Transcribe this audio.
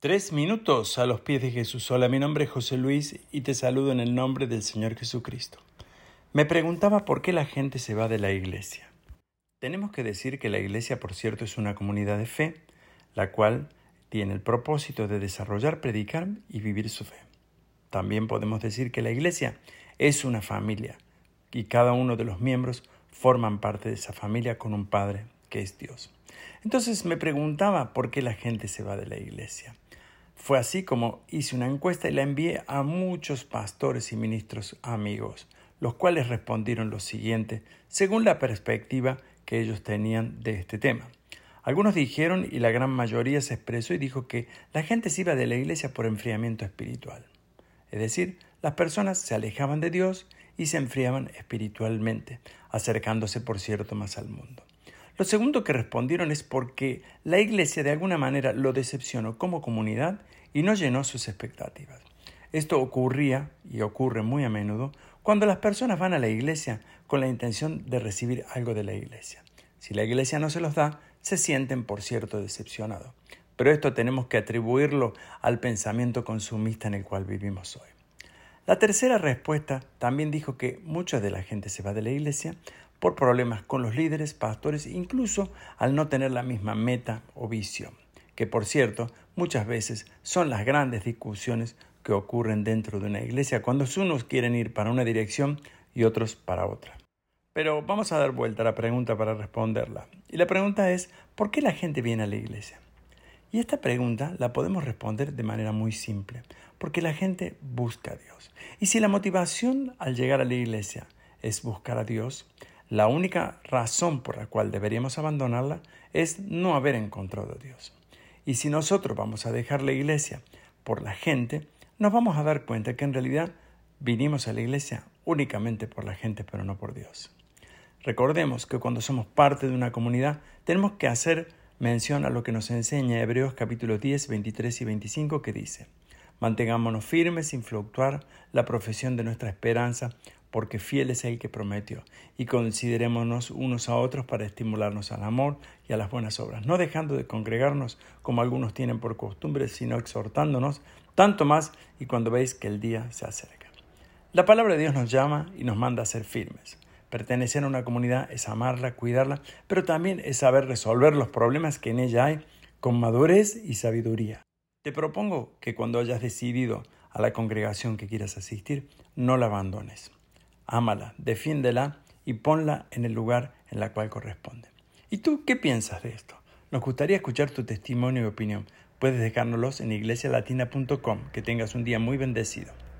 Tres minutos a los pies de Jesús. Hola, mi nombre es José Luis y te saludo en el nombre del Señor Jesucristo. Me preguntaba por qué la gente se va de la iglesia. Tenemos que decir que la iglesia, por cierto, es una comunidad de fe, la cual tiene el propósito de desarrollar, predicar y vivir su fe. También podemos decir que la iglesia es una familia y cada uno de los miembros forman parte de esa familia con un Padre que es Dios. Entonces me preguntaba por qué la gente se va de la iglesia. Fue así como hice una encuesta y la envié a muchos pastores y ministros amigos, los cuales respondieron lo siguiente, según la perspectiva que ellos tenían de este tema. Algunos dijeron, y la gran mayoría se expresó y dijo que la gente se iba de la iglesia por enfriamiento espiritual. Es decir, las personas se alejaban de Dios y se enfriaban espiritualmente, acercándose, por cierto, más al mundo. Lo segundo que respondieron es porque la Iglesia de alguna manera lo decepcionó como comunidad y no llenó sus expectativas. Esto ocurría y ocurre muy a menudo cuando las personas van a la iglesia con la intención de recibir algo de la iglesia. Si la iglesia no se los da, se sienten, por cierto, decepcionados. Pero esto tenemos que atribuirlo al pensamiento consumista en el cual vivimos hoy. La tercera respuesta también dijo que mucha de la gente se va de la iglesia por problemas con los líderes, pastores, incluso al no tener la misma meta o visión, que por cierto muchas veces son las grandes discusiones que ocurren dentro de una iglesia cuando unos quieren ir para una dirección y otros para otra. Pero vamos a dar vuelta a la pregunta para responderla. Y la pregunta es, ¿por qué la gente viene a la iglesia? Y esta pregunta la podemos responder de manera muy simple, porque la gente busca a Dios. Y si la motivación al llegar a la iglesia es buscar a Dios, la única razón por la cual deberíamos abandonarla es no haber encontrado a Dios. Y si nosotros vamos a dejar la iglesia por la gente, nos vamos a dar cuenta que en realidad vinimos a la iglesia únicamente por la gente, pero no por Dios. Recordemos que cuando somos parte de una comunidad tenemos que hacer mención a lo que nos enseña Hebreos capítulo 10, 23 y 25 que dice, Mantengámonos firmes sin fluctuar la profesión de nuestra esperanza, porque fiel es el que prometió, y considerémonos unos a otros para estimularnos al amor y a las buenas obras, no dejando de congregarnos como algunos tienen por costumbre, sino exhortándonos, tanto más y cuando veis que el día se acerca. La palabra de Dios nos llama y nos manda a ser firmes. Pertenecer a una comunidad es amarla, cuidarla, pero también es saber resolver los problemas que en ella hay con madurez y sabiduría. Te propongo que cuando hayas decidido a la congregación que quieras asistir, no la abandones ámala, defiéndela y ponla en el lugar en la cual corresponde. ¿Y tú qué piensas de esto? Nos gustaría escuchar tu testimonio y opinión. Puedes dejárnoslos en iglesialatina.com. Que tengas un día muy bendecido.